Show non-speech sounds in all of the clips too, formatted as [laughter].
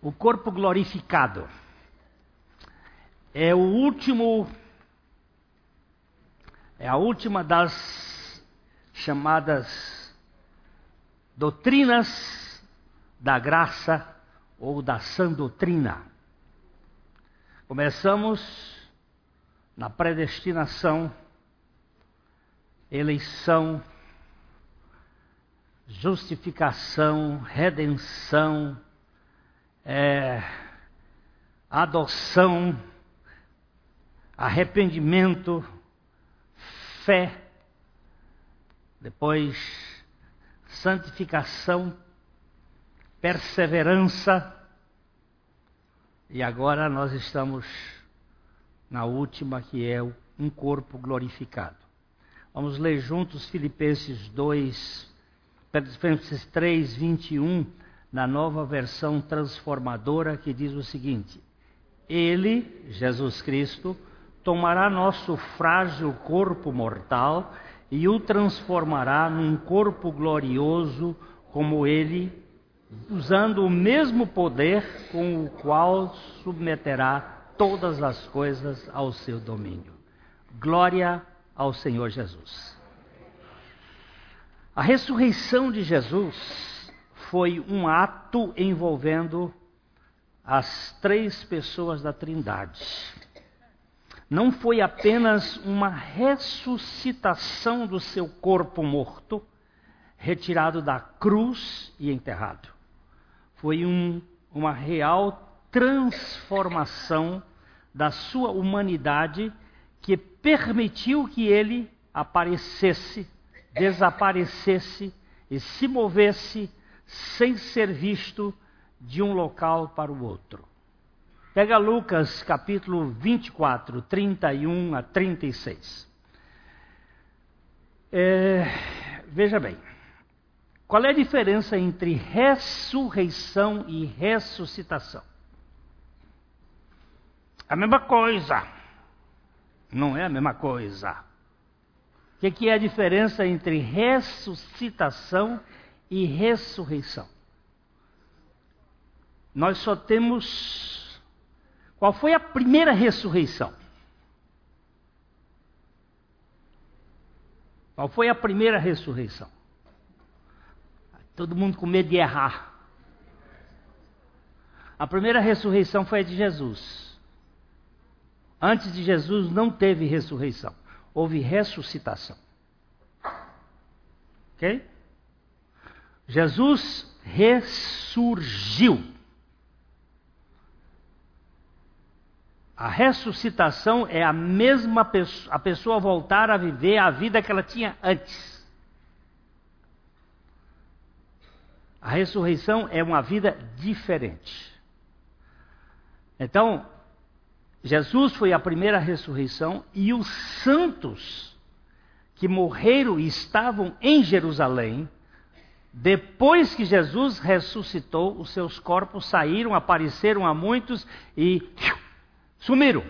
o corpo glorificado. É o último, é a última das chamadas doutrinas da graça ou da sã doutrina. Começamos na predestinação, eleição, justificação, redenção, é, adoção, arrependimento, fé, depois santificação, perseverança, e agora nós estamos na última que é um corpo glorificado. Vamos ler juntos Filipenses 2, Filipenses 3, 21 na nova versão transformadora que diz o seguinte: Ele, Jesus Cristo, tomará nosso frágil corpo mortal e o transformará num corpo glorioso como ele, usando o mesmo poder com o qual submeterá todas as coisas ao seu domínio. Glória ao Senhor Jesus. A ressurreição de Jesus foi um ato envolvendo as três pessoas da Trindade. Não foi apenas uma ressuscitação do seu corpo morto, retirado da cruz e enterrado. Foi um, uma real transformação da sua humanidade que permitiu que ele aparecesse, desaparecesse e se movesse sem ser visto de um local para o outro. Pega Lucas capítulo 24, 31 a 36. É, veja bem, qual é a diferença entre ressurreição e ressuscitação? A mesma coisa. Não é a mesma coisa. O que, é a diferença entre ressuscitação e ressurreição. Nós só temos. Qual foi a primeira ressurreição? Qual foi a primeira ressurreição? Todo mundo com medo de errar. A primeira ressurreição foi a de Jesus. Antes de Jesus não teve ressurreição, houve ressuscitação. Ok? Jesus ressurgiu. A ressuscitação é a mesma pessoa, a pessoa voltar a viver a vida que ela tinha antes. A ressurreição é uma vida diferente. Então, Jesus foi a primeira ressurreição e os santos que morreram e estavam em Jerusalém depois que Jesus ressuscitou, os seus corpos saíram, apareceram a muitos e sumiram.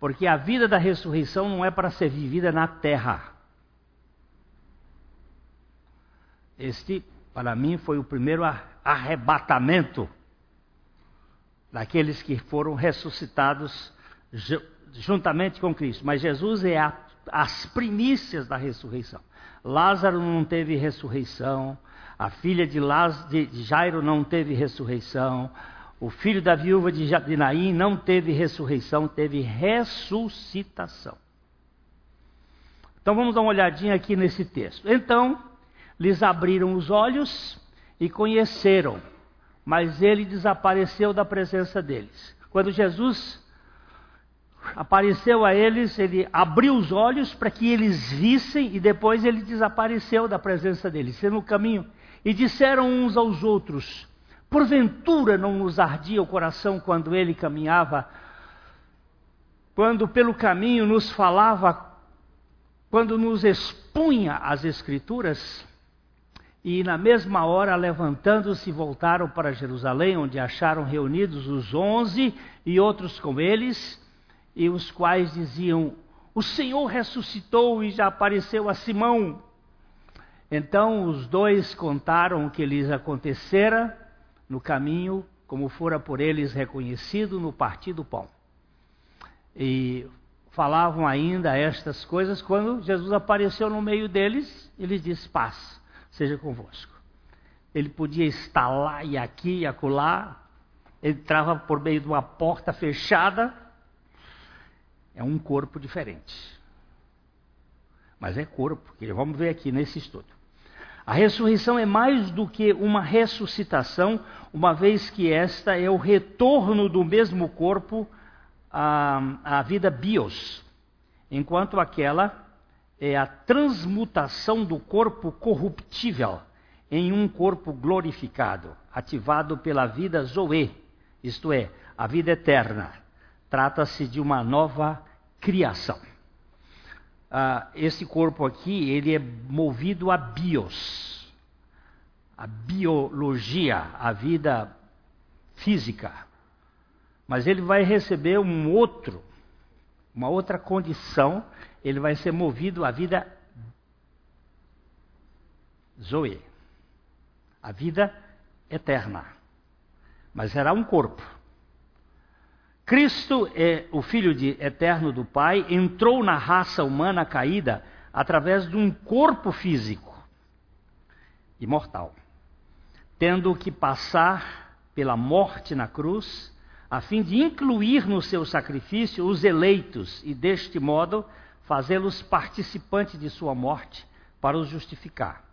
Porque a vida da ressurreição não é para ser vivida na terra. Este, para mim, foi o primeiro arrebatamento daqueles que foram ressuscitados juntamente com Cristo. Mas Jesus é a as primícias da ressurreição. Lázaro não teve ressurreição, a filha de, de Jairo não teve ressurreição, o filho da viúva de Naim não teve ressurreição, teve ressuscitação. Então vamos dar uma olhadinha aqui nesse texto. Então, lhes abriram os olhos e conheceram, mas ele desapareceu da presença deles. Quando Jesus apareceu a eles, ele abriu os olhos para que eles vissem e depois ele desapareceu da presença deles, sendo no caminho. E disseram uns aos outros: Porventura não nos ardia o coração quando ele caminhava, quando pelo caminho nos falava, quando nos expunha as Escrituras? E na mesma hora, levantando-se, voltaram para Jerusalém, onde acharam reunidos os onze e outros com eles e os quais diziam: O Senhor ressuscitou e já apareceu a Simão. Então os dois contaram o que lhes acontecera no caminho, como fora por eles reconhecido no partir do pão. E falavam ainda estas coisas quando Jesus apareceu no meio deles e lhes disse: Paz, seja convosco. Ele podia estar lá e aqui e acolá, entrava por meio de uma porta fechada. É um corpo diferente. Mas é corpo, vamos ver aqui nesse estudo. A ressurreição é mais do que uma ressuscitação, uma vez que esta é o retorno do mesmo corpo à, à vida bios, enquanto aquela é a transmutação do corpo corruptível em um corpo glorificado, ativado pela vida Zoe, isto é, a vida eterna. Trata-se de uma nova criação. Ah, esse corpo aqui, ele é movido a bios, a biologia, a vida física. Mas ele vai receber um outro, uma outra condição, ele vai ser movido à vida Zoe, a vida eterna. Mas será um corpo. Cristo é o Filho de, eterno do Pai, entrou na raça humana caída através de um corpo físico imortal, tendo que passar pela morte na cruz, a fim de incluir no seu sacrifício os eleitos e, deste modo, fazê-los participantes de sua morte para os justificar.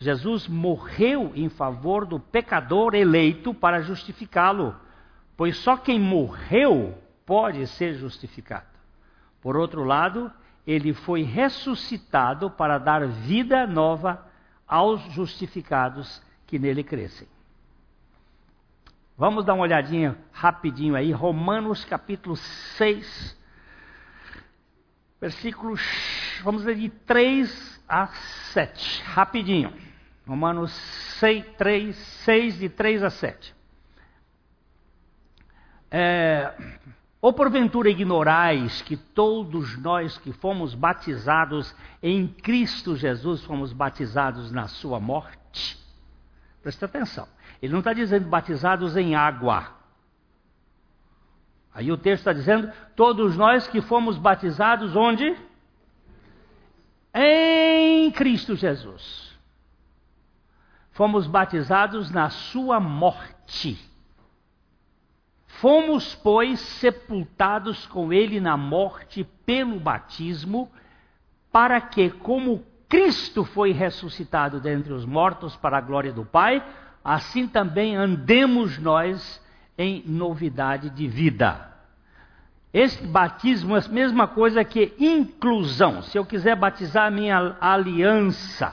Jesus morreu em favor do pecador eleito para justificá-lo pois só quem morreu pode ser justificado. Por outro lado, ele foi ressuscitado para dar vida nova aos justificados que nele crescem. Vamos dar uma olhadinha rapidinho aí, Romanos capítulo 6, versículos, vamos ler de 3 a 7, rapidinho. Romanos 6, 3, 6 de 3 a 7. É, ou porventura ignorais que todos nós que fomos batizados em Cristo Jesus fomos batizados na sua morte? Presta atenção. Ele não está dizendo batizados em água. Aí o texto está dizendo: todos nós que fomos batizados onde? Em Cristo Jesus. Fomos batizados na sua morte. Fomos, pois, sepultados com ele na morte pelo batismo, para que, como Cristo foi ressuscitado dentre os mortos para a glória do Pai, assim também andemos nós em novidade de vida. Este batismo é a mesma coisa que inclusão. Se eu quiser batizar a minha aliança,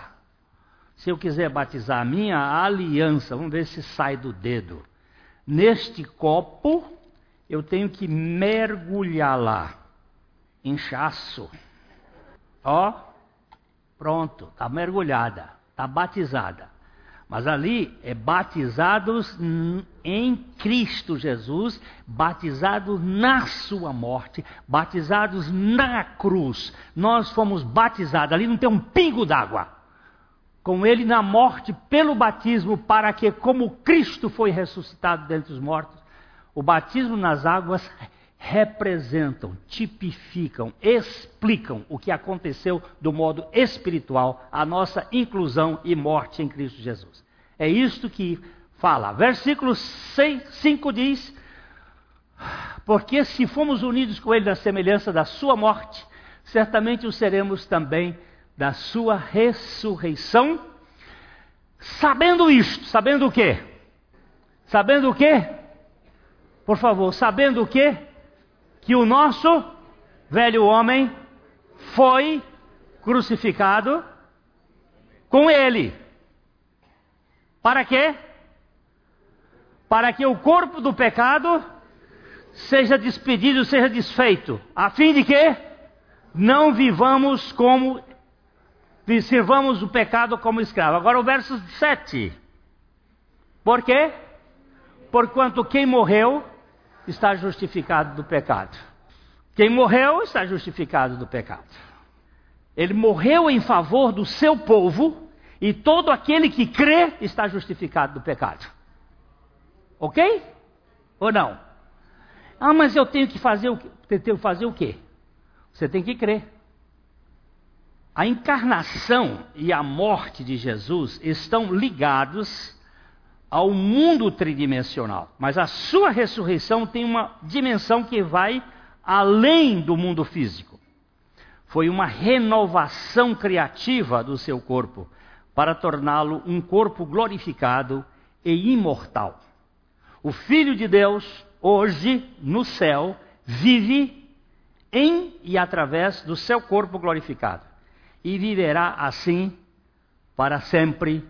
se eu quiser batizar a minha aliança, vamos ver se sai do dedo. Neste copo, eu tenho que mergulhar lá. Inchaço. Ó, pronto, está mergulhada, está batizada. Mas ali é batizados em Cristo Jesus, batizados na sua morte, batizados na cruz. Nós fomos batizados, ali não tem um pingo d'água com ele na morte pelo batismo, para que, como Cristo foi ressuscitado dentre os mortos, o batismo nas águas representam, tipificam, explicam o que aconteceu do modo espiritual, a nossa inclusão e morte em Cristo Jesus. É isto que fala. Versículo 5 diz: Porque se fomos unidos com Ele na semelhança da Sua morte, certamente o seremos também da sua ressurreição, sabendo isto, sabendo o quê? Sabendo o quê? Por favor, sabendo o quê? Que o nosso velho homem foi crucificado com ele. Para quê? Para que o corpo do pecado seja despedido, seja desfeito, a fim de que não vivamos como sirvamos o pecado como escravo. Agora o verso 7. Por quê? Porquanto quem morreu está justificado do pecado. Quem morreu está justificado do pecado. Ele morreu em favor do seu povo E todo aquele que crê está justificado do pecado. Ok? Ou não? Ah, mas eu tenho que fazer o, tenho que fazer o quê? Você tem que crer. A encarnação e a morte de Jesus estão ligados ao mundo tridimensional, mas a sua ressurreição tem uma dimensão que vai além do mundo físico. Foi uma renovação criativa do seu corpo para torná-lo um corpo glorificado e imortal. O Filho de Deus, hoje no céu, vive em e através do seu corpo glorificado e viverá assim para sempre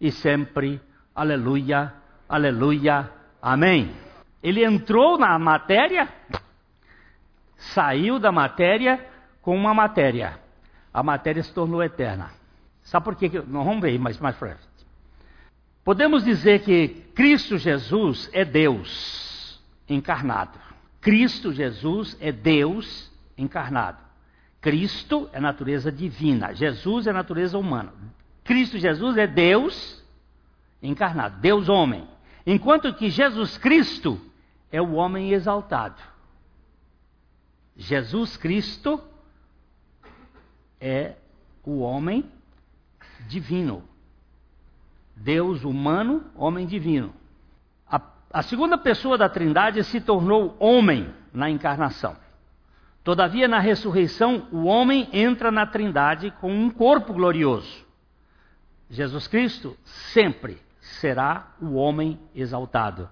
e sempre. Aleluia, aleluia, amém. Ele entrou na matéria, saiu da matéria com uma matéria. A matéria se tornou eterna. Sabe por quê? Não vamos ver mais mais frente. Podemos dizer que Cristo Jesus é Deus encarnado. Cristo Jesus é Deus encarnado. Cristo é natureza divina, Jesus é natureza humana. Cristo Jesus é Deus encarnado, Deus homem. Enquanto que Jesus Cristo é o homem exaltado. Jesus Cristo é o homem divino. Deus humano, homem divino. A, a segunda pessoa da Trindade se tornou homem na encarnação. Todavia, na ressurreição, o homem entra na Trindade com um corpo glorioso. Jesus Cristo sempre será o homem exaltado,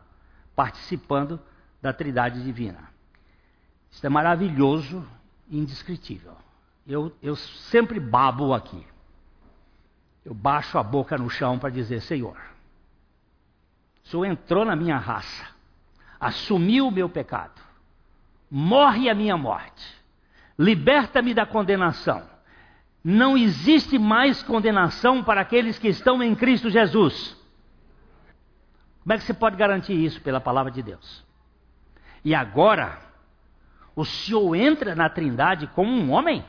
participando da Trindade divina. Isso é maravilhoso e indescritível. Eu, eu sempre babo aqui. Eu baixo a boca no chão para dizer: Senhor, o Senhor entrou na minha raça, assumiu o meu pecado morre a minha morte, liberta-me da condenação. Não existe mais condenação para aqueles que estão em Cristo Jesus. Como é que você pode garantir isso pela palavra de Deus? E agora, o Senhor entra na Trindade como um homem.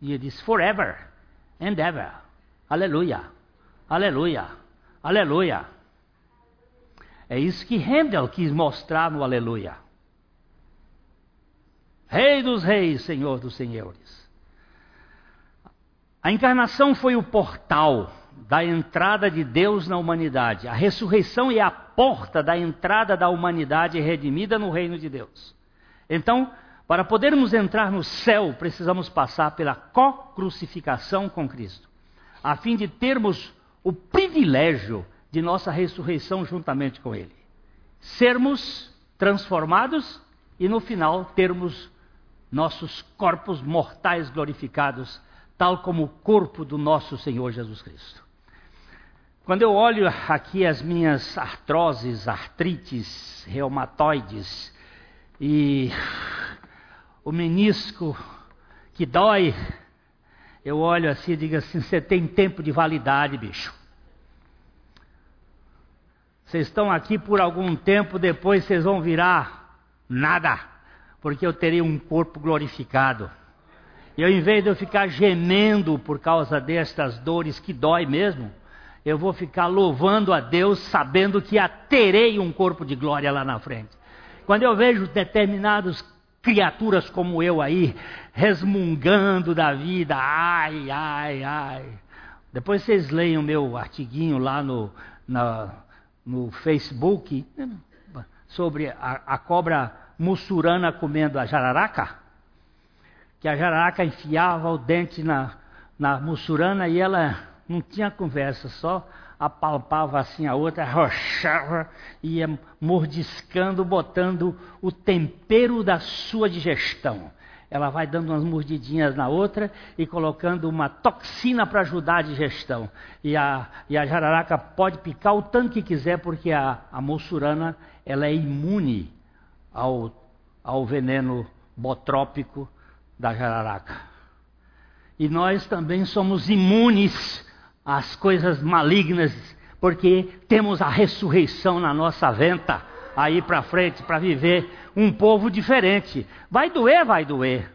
E ele diz: forever and ever. Aleluia, aleluia, aleluia. É isso que Handel quis mostrar no Aleluia. Rei dos reis, Senhor dos senhores. A encarnação foi o portal da entrada de Deus na humanidade. A ressurreição é a porta da entrada da humanidade redimida no reino de Deus. Então, para podermos entrar no céu, precisamos passar pela co-crucificação com Cristo, a fim de termos o privilégio de nossa ressurreição juntamente com Ele. Sermos transformados e no final termos nossos corpos mortais glorificados, tal como o corpo do nosso Senhor Jesus Cristo. Quando eu olho aqui as minhas artroses, artrites, reumatoides e o menisco que dói, eu olho assim e digo assim: você tem tempo de validade, bicho. Vocês estão aqui por algum tempo, depois vocês vão virar nada porque eu terei um corpo glorificado. E ao invés de eu ficar gemendo por causa destas dores que dói mesmo, eu vou ficar louvando a Deus sabendo que terei um corpo de glória lá na frente. Quando eu vejo determinadas criaturas como eu aí, resmungando da vida, ai, ai, ai. Depois vocês leiam meu artiguinho lá no, na, no Facebook sobre a, a cobra mussurana comendo a jararaca, que a jararaca enfiava o dente na, na mussurana e ela não tinha conversa, só apalpava assim a outra, arrochava, ia mordiscando, botando o tempero da sua digestão. Ela vai dando umas mordidinhas na outra e colocando uma toxina para ajudar a digestão. E a, e a jararaca pode picar o tanto que quiser, porque a, a mussurana ela é imune ao, ao veneno botrópico da jararaca. E nós também somos imunes às coisas malignas, porque temos a ressurreição na nossa venta aí para frente para viver um povo diferente. Vai doer, vai doer.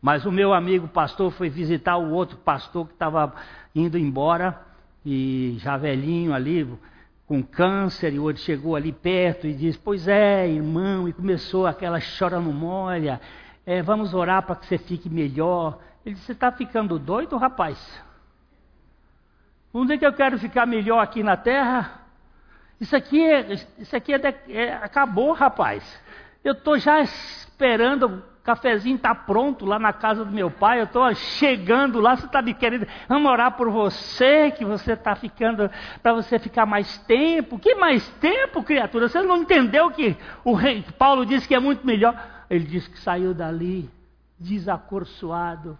Mas o meu amigo pastor foi visitar o outro pastor que estava indo embora, e já velhinho ali, com câncer, e o outro chegou ali perto e disse: Pois é, irmão, e começou aquela chora no molha, é, vamos orar para que você fique melhor. Ele disse: Você está ficando doido, rapaz? Onde é que eu quero ficar melhor aqui na terra? Isso aqui, é, isso aqui é, é acabou, rapaz. Eu estou já esperando, cafezinho está pronto lá na casa do meu pai, eu estou chegando lá, você está me querendo, vamos orar por você, que você está ficando, para você ficar mais tempo. Que mais tempo, criatura? Você não entendeu que o rei Paulo disse que é muito melhor? Ele disse que saiu dali desacorçoado,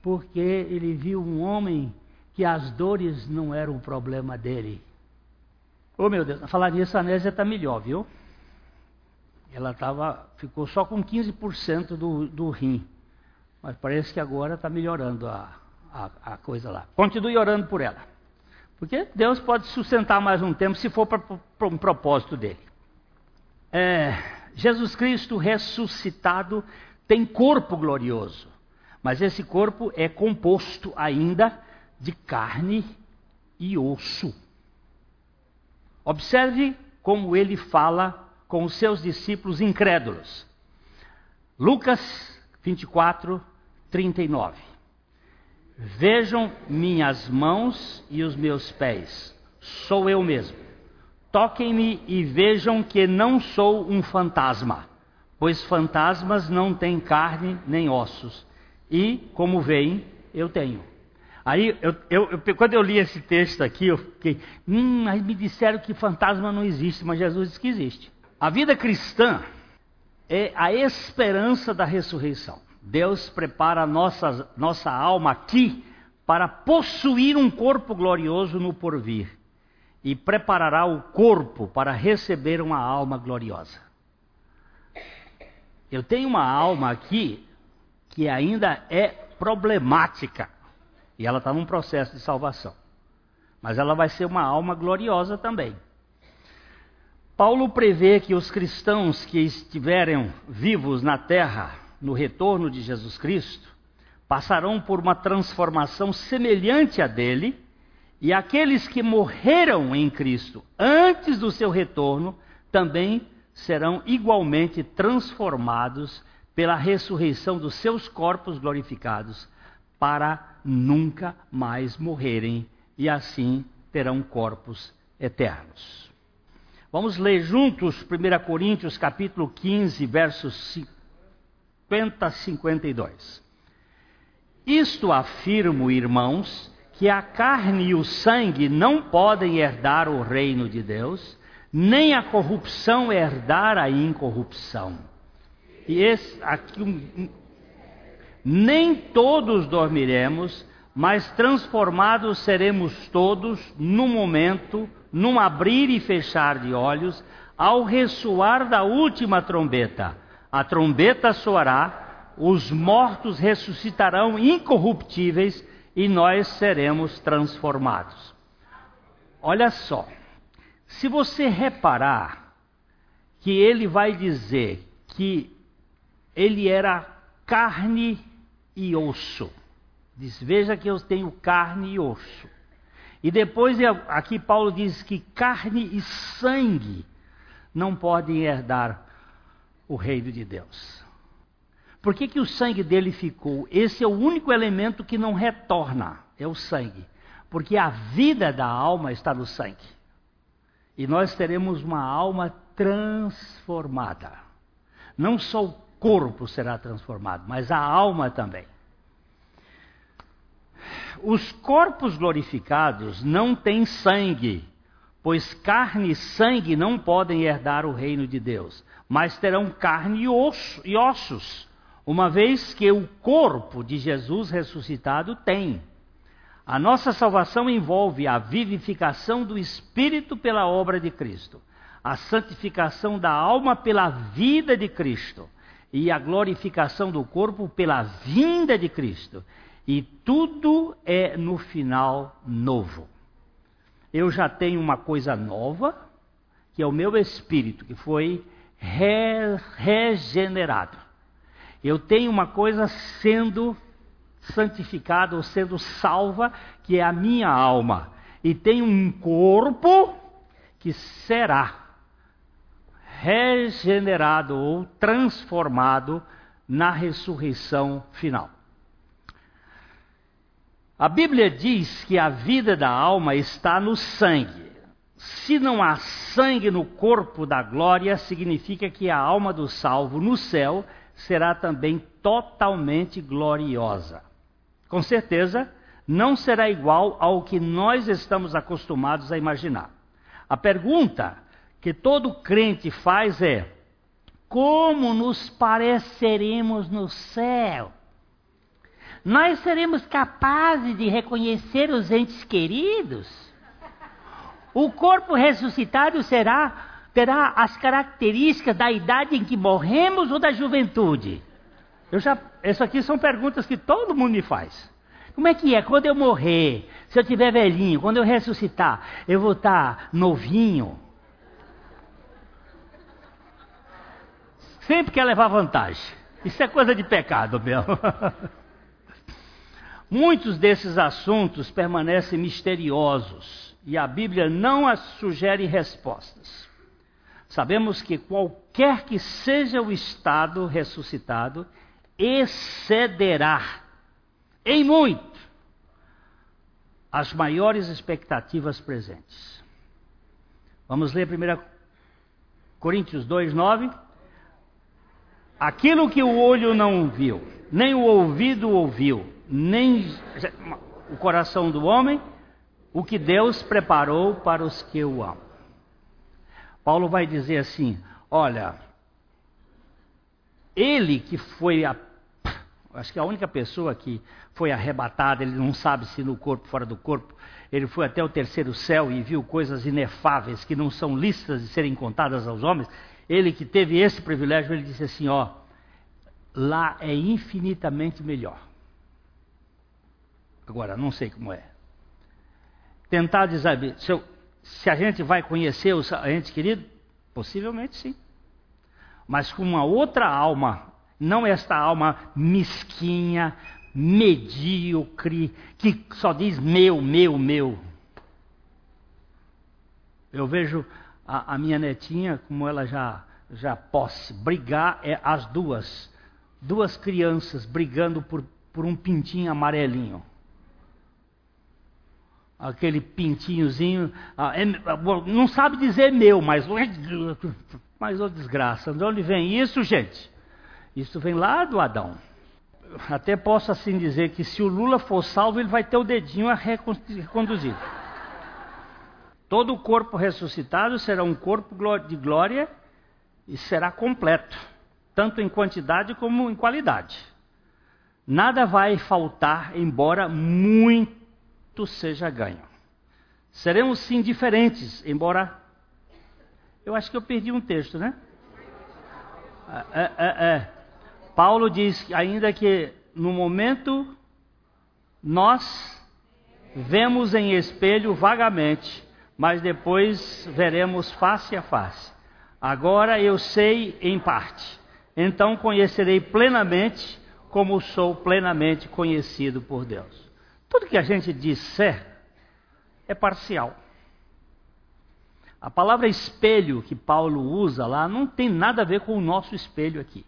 porque ele viu um homem que as dores não eram o problema dele. Oh meu Deus, falar nisso a Nésia está melhor, viu? Ela tava, ficou só com 15% do, do rim. Mas parece que agora está melhorando a, a, a, coisa lá. Continue orando por ela. Porque Deus pode sustentar mais um tempo se for para um propósito dele. É, Jesus Cristo ressuscitado tem corpo glorioso. Mas esse corpo é composto ainda de carne e osso. Observe como ele fala com os seus discípulos incrédulos. Lucas 24, 39. Vejam minhas mãos e os meus pés, sou eu mesmo. Toquem-me e vejam que não sou um fantasma, pois fantasmas não têm carne nem ossos, e, como veem, eu tenho. Aí, eu, eu, eu, quando eu li esse texto aqui, eu fiquei, hum, aí me disseram que fantasma não existe, mas Jesus disse que existe. A vida cristã é a esperança da ressurreição. Deus prepara a nossa, nossa alma aqui para possuir um corpo glorioso no porvir e preparará o corpo para receber uma alma gloriosa. Eu tenho uma alma aqui que ainda é problemática. E ela está num processo de salvação. Mas ela vai ser uma alma gloriosa também. Paulo prevê que os cristãos que estiverem vivos na terra no retorno de Jesus Cristo passarão por uma transformação semelhante à dele, e aqueles que morreram em Cristo antes do seu retorno também serão igualmente transformados pela ressurreição dos seus corpos glorificados para nunca mais morrerem e assim terão corpos eternos. Vamos ler juntos 1 Coríntios capítulo 15, versos 50 a 52. Isto afirmo, irmãos, que a carne e o sangue não podem herdar o reino de Deus, nem a corrupção herdar a incorrupção. E esse aqui nem todos dormiremos, mas transformados seremos todos no momento, num abrir e fechar de olhos, ao ressoar da última trombeta. A trombeta soará, os mortos ressuscitarão incorruptíveis e nós seremos transformados. Olha só, se você reparar que ele vai dizer que ele era carne e osso. Diz: Veja que eu tenho carne e osso. E depois aqui Paulo diz que carne e sangue não podem herdar o reino de Deus. Por que, que o sangue dele ficou? Esse é o único elemento que não retorna, é o sangue. Porque a vida da alma está no sangue. E nós teremos uma alma transformada. Não só o corpo será transformado, mas a alma também. Os corpos glorificados não têm sangue, pois carne e sangue não podem herdar o reino de Deus, mas terão carne e, osso, e ossos, uma vez que o corpo de Jesus ressuscitado tem. A nossa salvação envolve a vivificação do espírito pela obra de Cristo, a santificação da alma pela vida de Cristo e a glorificação do corpo pela vinda de Cristo. E tudo é no final novo. Eu já tenho uma coisa nova, que é o meu espírito, que foi re regenerado. Eu tenho uma coisa sendo santificada ou sendo salva, que é a minha alma. E tenho um corpo que será regenerado ou transformado na ressurreição final. A Bíblia diz que a vida da alma está no sangue. Se não há sangue no corpo da glória, significa que a alma do salvo no céu será também totalmente gloriosa. Com certeza, não será igual ao que nós estamos acostumados a imaginar. A pergunta que todo crente faz é: como nos pareceremos no céu? Nós seremos capazes de reconhecer os entes queridos? O corpo ressuscitado será terá as características da idade em que morremos ou da juventude? Eu já, essas aqui são perguntas que todo mundo me faz. Como é que é? Quando eu morrer, se eu tiver velhinho, quando eu ressuscitar, eu vou estar novinho? Sempre quer levar vantagem. Isso é coisa de pecado mesmo. [laughs] Muitos desses assuntos permanecem misteriosos e a Bíblia não as sugere respostas. Sabemos que qualquer que seja o estado ressuscitado, excederá em muito as maiores expectativas presentes. Vamos ler 1 Coríntios 2, 9. Aquilo que o olho não viu, nem o ouvido ouviu, nem o coração do homem, o que Deus preparou para os que o amam. Paulo vai dizer assim: olha, ele que foi a. Acho que a única pessoa que foi arrebatada, ele não sabe se no corpo, fora do corpo, ele foi até o terceiro céu e viu coisas inefáveis que não são listas de serem contadas aos homens. Ele que teve esse privilégio, ele disse assim: ó, lá é infinitamente melhor. Agora, não sei como é. Tentar dizer, se, se a gente vai conhecer o ente querido, possivelmente sim mas com uma outra alma, não esta alma mesquinha, medíocre, que só diz meu, meu, meu. Eu vejo a, a minha netinha, como ela já, já posse, brigar, é as duas, duas crianças brigando por, por um pintinho amarelinho aquele pintinhozinho, ah, é, não sabe dizer meu, mas [laughs] mas, ô oh, desgraça, de onde vem isso, gente? Isso vem lá do Adão. Até posso assim dizer que se o Lula for salvo, ele vai ter o dedinho a reconduzir. Todo o corpo ressuscitado será um corpo de glória e será completo, tanto em quantidade como em qualidade. Nada vai faltar, embora muito seja ganho. Seremos sim diferentes, embora eu acho que eu perdi um texto, né? É, é, é. é. Paulo diz ainda que no momento nós vemos em espelho vagamente, mas depois veremos face a face. Agora eu sei em parte, então conhecerei plenamente como sou plenamente conhecido por Deus. Tudo que a gente disser é parcial. A palavra espelho que Paulo usa lá não tem nada a ver com o nosso espelho aqui.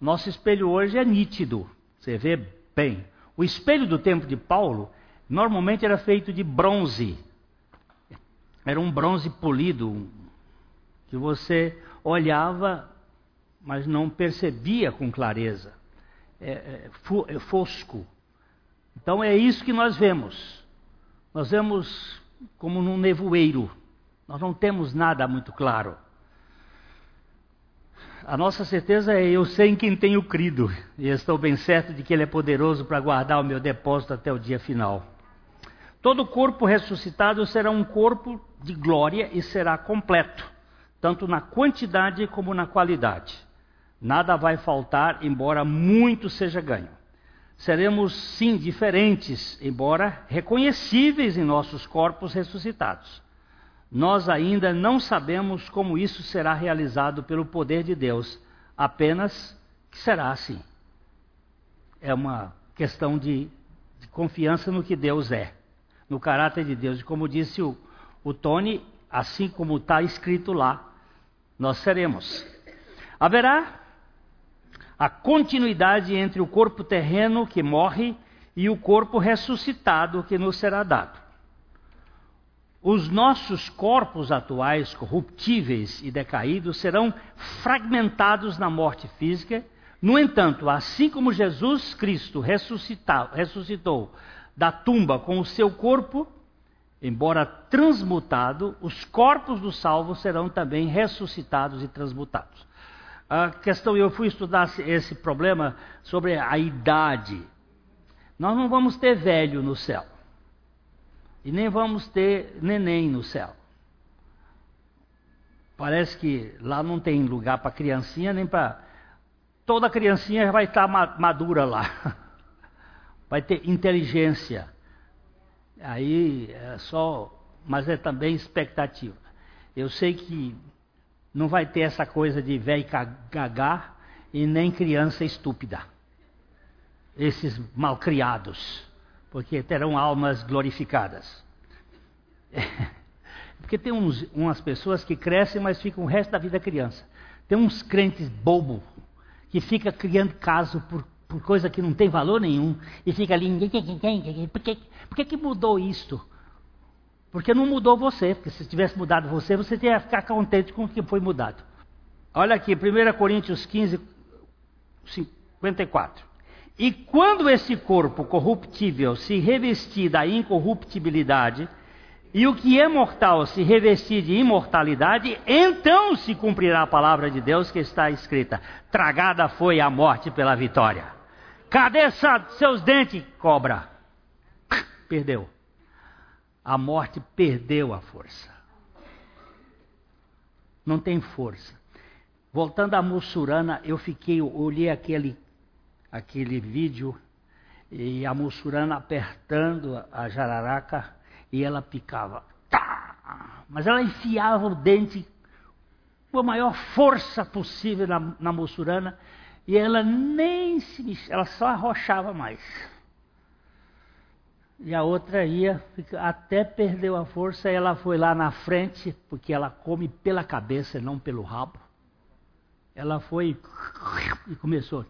O nosso espelho hoje é nítido, você vê bem. O espelho do tempo de Paulo normalmente era feito de bronze. Era um bronze polido que você olhava, mas não percebia com clareza. É, é, é fosco. Então é isso que nós vemos. Nós vemos como num nevoeiro. Nós não temos nada muito claro. A nossa certeza é: eu sei em quem tenho crido, e estou bem certo de que Ele é poderoso para guardar o meu depósito até o dia final. Todo corpo ressuscitado será um corpo de glória e será completo, tanto na quantidade como na qualidade. Nada vai faltar, embora muito seja ganho. Seremos sim diferentes, embora reconhecíveis em nossos corpos ressuscitados. Nós ainda não sabemos como isso será realizado pelo poder de Deus, apenas que será assim. é uma questão de, de confiança no que Deus é, no caráter de Deus. E como disse o, o Tony, assim como está escrito lá, nós seremos. Haverá a continuidade entre o corpo terreno que morre e o corpo ressuscitado que nos será dado. Os nossos corpos atuais, corruptíveis e decaídos, serão fragmentados na morte física. No entanto, assim como Jesus Cristo ressuscitou da tumba com o seu corpo, embora transmutado, os corpos dos salvos serão também ressuscitados e transmutados. A questão, eu fui estudar esse problema sobre a idade. Nós não vamos ter velho no céu. E nem vamos ter neném no céu. Parece que lá não tem lugar para criancinha, nem para. Toda criancinha vai estar madura lá. [laughs] Vai ter inteligência. Aí é só. Mas é também expectativa. Eu sei que não vai ter essa coisa de velho gagar e nem criança estúpida. Esses malcriados porque terão almas glorificadas. [laughs] Porque tem uns, umas pessoas que crescem, mas ficam o resto da vida criança. Tem uns crentes bobo que fica criando caso por, por coisa que não tem valor nenhum e fica ali, por que, por que, que mudou isto? Porque não mudou você, porque se tivesse mudado você, você teria que ficar contente com o que foi mudado. Olha aqui, 1 Coríntios 15, 54. E quando esse corpo corruptível se revestir da incorruptibilidade, e o que é mortal se revestir de imortalidade, então se cumprirá a palavra de Deus que está escrita: Tragada foi a morte pela vitória. Cadê seus dentes, cobra? [laughs] Perdeu. A morte perdeu a força. Não tem força. Voltando à Mussurana, eu fiquei, olhei aquele aquele vídeo e a Mussurana apertando a jararaca e ela picava. Tá! Mas ela enfiava o dente com a maior força possível na, na Mussurana e ela nem se mexia, ela só arrochava mais. E a outra ia, até perdeu a força, ela foi lá na frente, porque ela come pela cabeça não pelo rabo. Ela foi e começou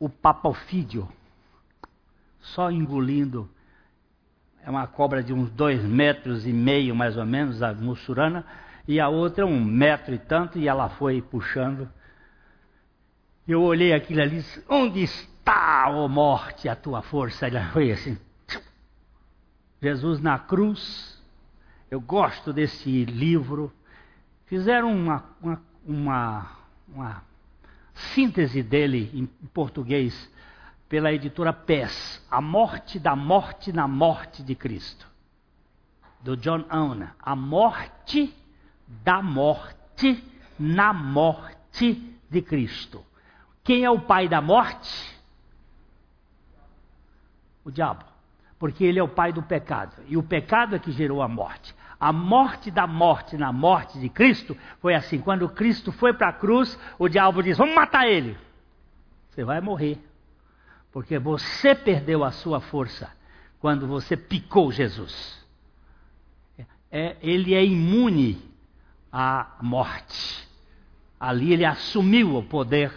o papofídio, só engolindo. É uma cobra de uns dois metros e meio, mais ou menos, a mussurana, e a outra um metro e tanto, e ela foi puxando. Eu olhei aquilo ali, onde está, oh morte, a tua força? Ela foi assim. Jesus na cruz. Eu gosto desse livro. Fizeram uma, uma, uma, uma síntese dele em português pela editora PES, A Morte da Morte na Morte de Cristo, do John Owen. A Morte da Morte na Morte de Cristo. Quem é o pai da morte? O diabo. Porque ele é o pai do pecado. E o pecado é que gerou a morte. A morte da morte na morte de Cristo foi assim: quando Cristo foi para a cruz, o diabo diz: Vamos matar ele. Você vai morrer. Porque você perdeu a sua força quando você picou Jesus. É, ele é imune à morte. Ali ele assumiu o poder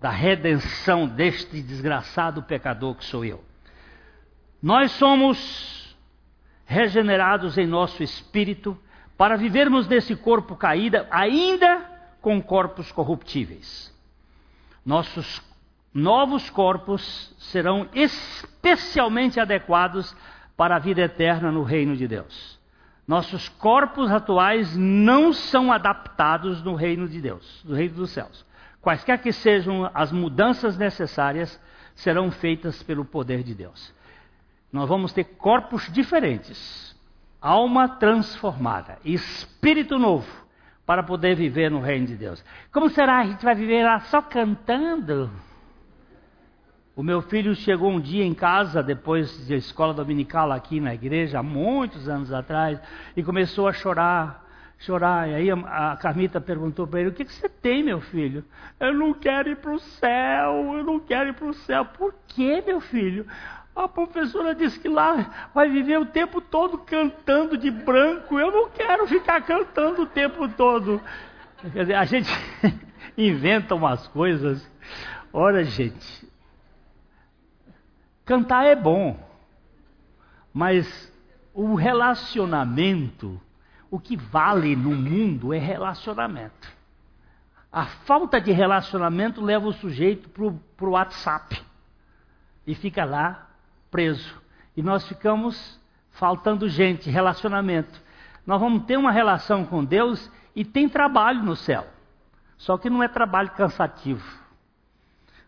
da redenção deste desgraçado pecador que sou eu. Nós somos regenerados em nosso espírito, para vivermos nesse corpo caído, ainda com corpos corruptíveis. Nossos novos corpos serão especialmente adequados para a vida eterna no reino de Deus. Nossos corpos atuais não são adaptados no reino de Deus, no reino dos céus. Quaisquer que sejam as mudanças necessárias, serão feitas pelo poder de Deus nós vamos ter corpos diferentes, alma transformada, espírito novo, para poder viver no reino de Deus. Como será? A gente vai viver lá só cantando? O meu filho chegou um dia em casa, depois da escola dominical aqui na igreja, há muitos anos atrás, e começou a chorar. chorar. E aí a, Carmita perguntou para ele: O que, que você tem, meu filho? Eu não quero ir para o céu, eu não quero ir para o céu. Por que, meu filho? A professora disse que lá vai viver o tempo todo cantando de branco. Eu não quero ficar cantando o tempo todo. Quer dizer, a gente [laughs] inventa umas coisas. Ora, gente, cantar é bom, mas o relacionamento o que vale no mundo é relacionamento. A falta de relacionamento leva o sujeito para o WhatsApp e fica lá preso. E nós ficamos faltando gente, relacionamento. Nós vamos ter uma relação com Deus e tem trabalho no céu. Só que não é trabalho cansativo.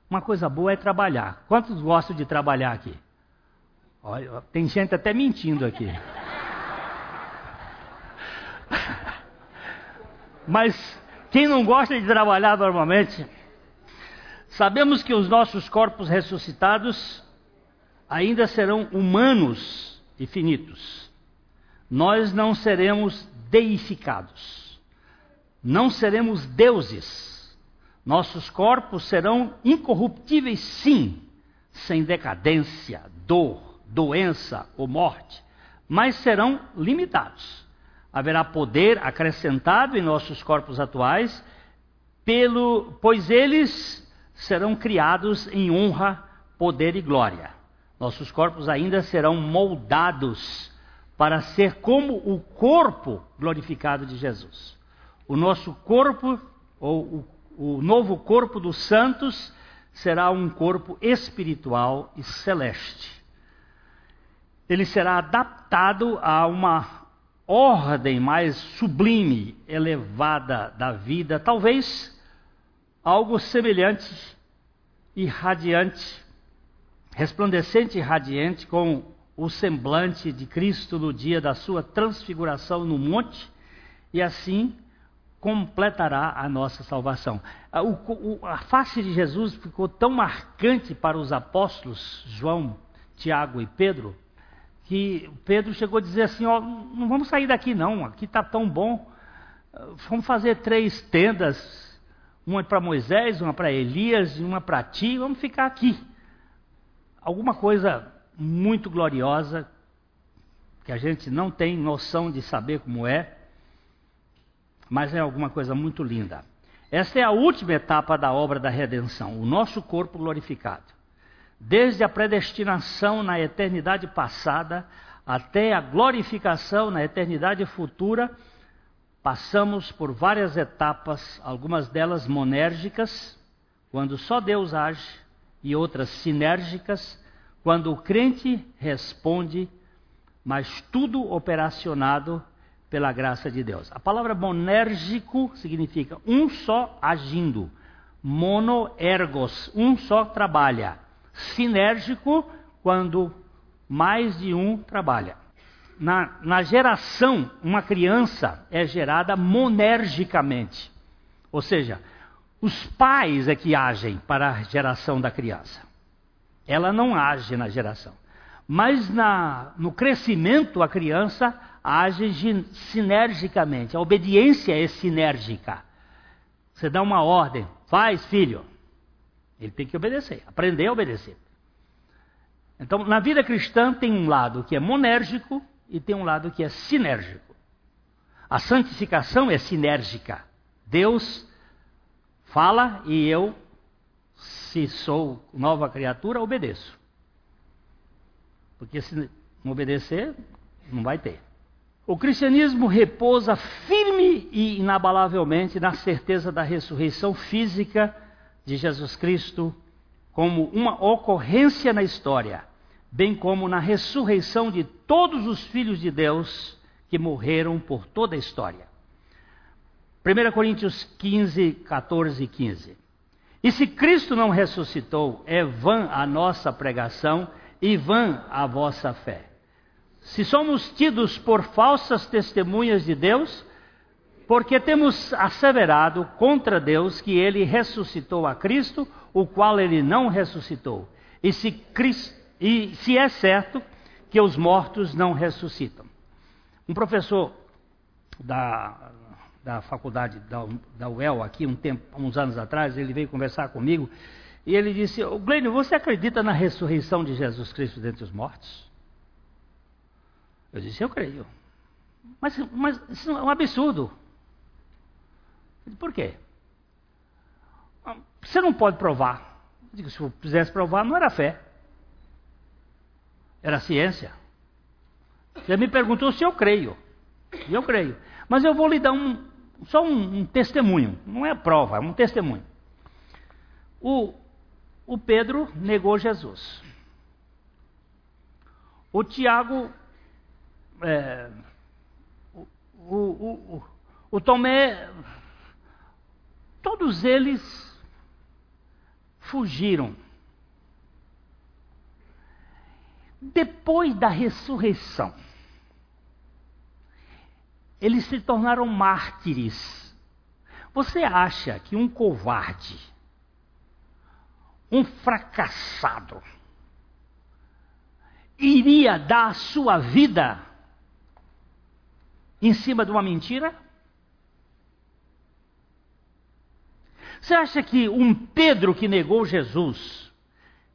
Uma coisa boa é trabalhar. Quantos gostam de trabalhar aqui? Olha, tem gente até mentindo aqui. [laughs] Mas quem não gosta de trabalhar normalmente, sabemos que os nossos corpos ressuscitados ainda serão humanos e finitos. Nós não seremos deificados. Não seremos deuses. Nossos corpos serão incorruptíveis, sim, sem decadência, dor, doença ou morte, mas serão limitados haverá poder acrescentado em nossos corpos atuais, pelo, pois eles serão criados em honra, poder e glória. Nossos corpos ainda serão moldados para ser como o corpo glorificado de Jesus. O nosso corpo, ou o, o novo corpo dos santos, será um corpo espiritual e celeste. Ele será adaptado a uma ordem mais sublime, elevada da vida, talvez algo semelhante e radiante, resplandecente e radiante com o semblante de Cristo no dia da sua transfiguração no monte, e assim completará a nossa salvação. A, o, a face de Jesus ficou tão marcante para os apóstolos João, Tiago e Pedro, que Pedro chegou a dizer assim: ó, não vamos sair daqui não, aqui está tão bom. Vamos fazer três tendas, uma para Moisés, uma para Elias e uma para ti, vamos ficar aqui. Alguma coisa muito gloriosa, que a gente não tem noção de saber como é, mas é alguma coisa muito linda. Esta é a última etapa da obra da redenção, o nosso corpo glorificado desde a predestinação na eternidade passada até a glorificação na eternidade futura, passamos por várias etapas, algumas delas monérgicas, quando só Deus age, e outras sinérgicas, quando o crente responde, mas tudo operacionado pela graça de Deus. A palavra monérgico significa um só agindo, monoergos, um só trabalha sinérgico quando mais de um trabalha. Na, na geração, uma criança é gerada monergicamente. Ou seja, os pais é que agem para a geração da criança. Ela não age na geração. Mas na, no crescimento, a criança age sinergicamente. A obediência é sinérgica. Você dá uma ordem, faz, filho. Ele tem que obedecer, aprender a obedecer. Então, na vida cristã tem um lado que é monérgico e tem um lado que é sinérgico. A santificação é sinérgica. Deus fala e eu, se sou nova criatura, obedeço. Porque se não obedecer, não vai ter. O cristianismo repousa firme e inabalavelmente na certeza da ressurreição física de Jesus Cristo como uma ocorrência na história, bem como na ressurreição de todos os filhos de Deus que morreram por toda a história. 1 Coríntios 15, 14 e 15. E se Cristo não ressuscitou, é vã a nossa pregação e vã a vossa fé. Se somos tidos por falsas testemunhas de Deus, porque temos asseverado contra Deus que ele ressuscitou a Cristo, o qual ele não ressuscitou. E se, Cristo, e se é certo que os mortos não ressuscitam. Um professor da, da faculdade da, da UEL aqui, um tempo, uns anos atrás, ele veio conversar comigo e ele disse: Glênio, você acredita na ressurreição de Jesus Cristo dentre os mortos? Eu disse: Eu creio. Mas, mas isso é um absurdo. Por quê? Você não pode provar. Eu digo, se eu quisesse provar, não era fé. Era ciência. Você me perguntou se eu creio. E eu creio. Mas eu vou lhe dar um, só um, um testemunho. Não é prova, é um testemunho. O, o Pedro negou Jesus. O Tiago. É, o, o, o, o Tomé. Todos eles fugiram. Depois da ressurreição, eles se tornaram mártires. Você acha que um covarde, um fracassado, iria dar a sua vida em cima de uma mentira? Você acha que um Pedro que negou Jesus,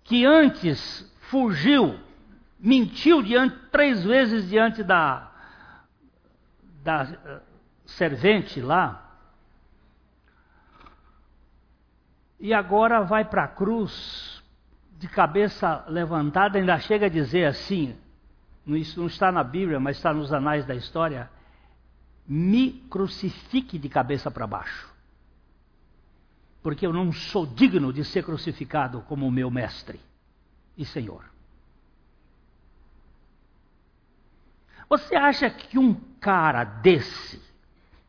que antes fugiu mentiu diante, três vezes diante da, da uh, servente lá, e agora vai para a cruz de cabeça levantada, ainda chega a dizer assim: isso não está na Bíblia, mas está nos anais da história. Me crucifique de cabeça para baixo, porque eu não sou digno de ser crucificado como o meu mestre e Senhor. Você acha que um cara desse,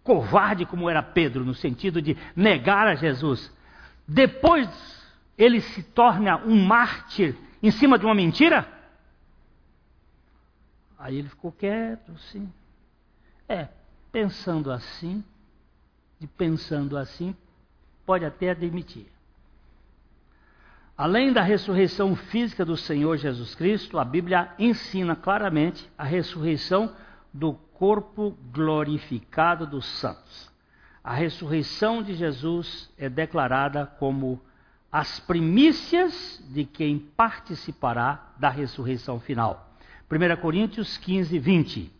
covarde como era Pedro, no sentido de negar a Jesus, depois ele se torna um mártir em cima de uma mentira? Aí ele ficou quieto, sim. É, pensando assim, e pensando assim, pode até admitir. Além da ressurreição física do Senhor Jesus Cristo, a Bíblia ensina claramente a ressurreição do corpo glorificado dos santos. A ressurreição de Jesus é declarada como as primícias de quem participará da ressurreição final. 1 Coríntios 15, 20.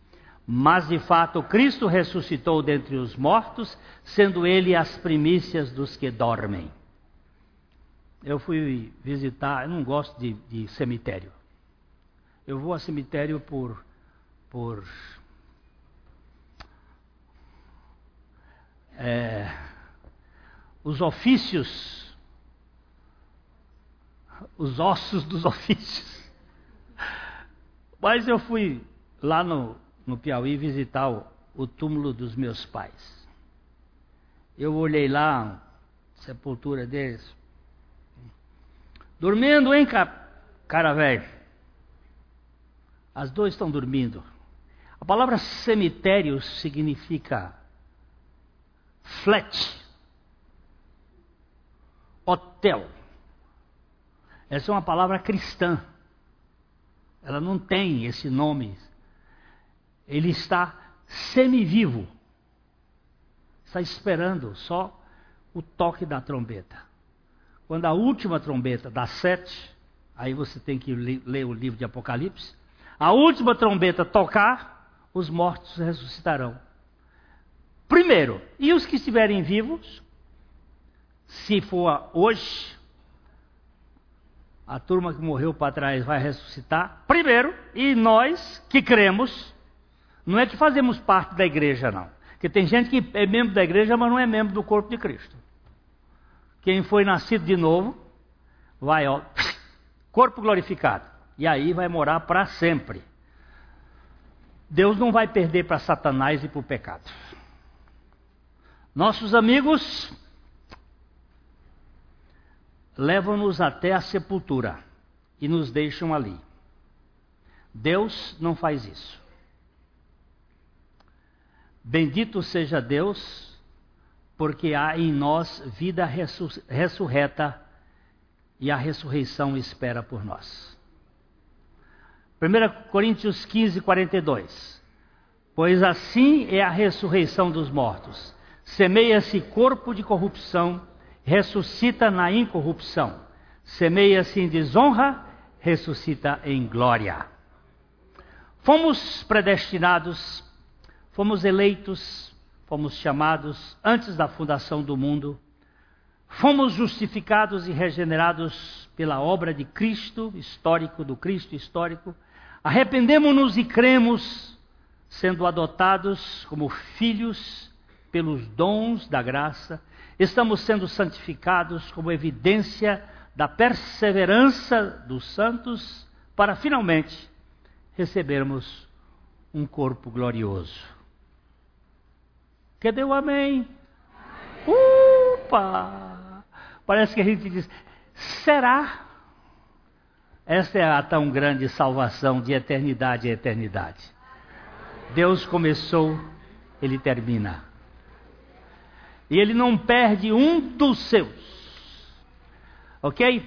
Mas de fato Cristo ressuscitou dentre os mortos, sendo ele as primícias dos que dormem eu fui visitar, eu não gosto de, de cemitério. Eu vou a cemitério por, por é, os ofícios, os ossos dos [laughs] ofícios. Mas eu fui lá no, no Piauí visitar o, o túmulo dos meus pais. Eu olhei lá, a sepultura deles, Dormindo, hein, cara velho? As duas estão dormindo. A palavra cemitério significa flat, hotel. Essa é uma palavra cristã. Ela não tem esse nome. Ele está semivivo. Está esperando só o toque da trombeta. Quando a última trombeta dá sete, aí você tem que ler o livro de Apocalipse. A última trombeta tocar, os mortos ressuscitarão. Primeiro, e os que estiverem vivos, se for hoje, a turma que morreu para trás vai ressuscitar. Primeiro, e nós que cremos, não é que fazemos parte da igreja, não. Porque tem gente que é membro da igreja, mas não é membro do corpo de Cristo. Quem foi nascido de novo, vai, ó, [laughs] corpo glorificado. E aí vai morar para sempre. Deus não vai perder para Satanás e para o pecado. Nossos amigos levam-nos até a sepultura e nos deixam ali. Deus não faz isso. Bendito seja Deus porque há em nós vida ressurreta e a ressurreição espera por nós. 1 Coríntios 15, 42. Pois assim é a ressurreição dos mortos. Semeia-se corpo de corrupção, ressuscita na incorrupção. Semeia-se em desonra, ressuscita em glória. Fomos predestinados, fomos eleitos, fomos chamados antes da fundação do mundo, fomos justificados e regenerados pela obra de Cristo histórico, do Cristo histórico. Arrependemos-nos e cremos sendo adotados como filhos pelos dons da graça, estamos sendo santificados como evidência da perseverança dos santos para finalmente recebermos um corpo glorioso. Cadê o amém? Upa! Parece que a gente diz: será? Esta é a tão grande salvação de eternidade a eternidade. Deus começou, ele termina. E ele não perde um dos seus. Ok?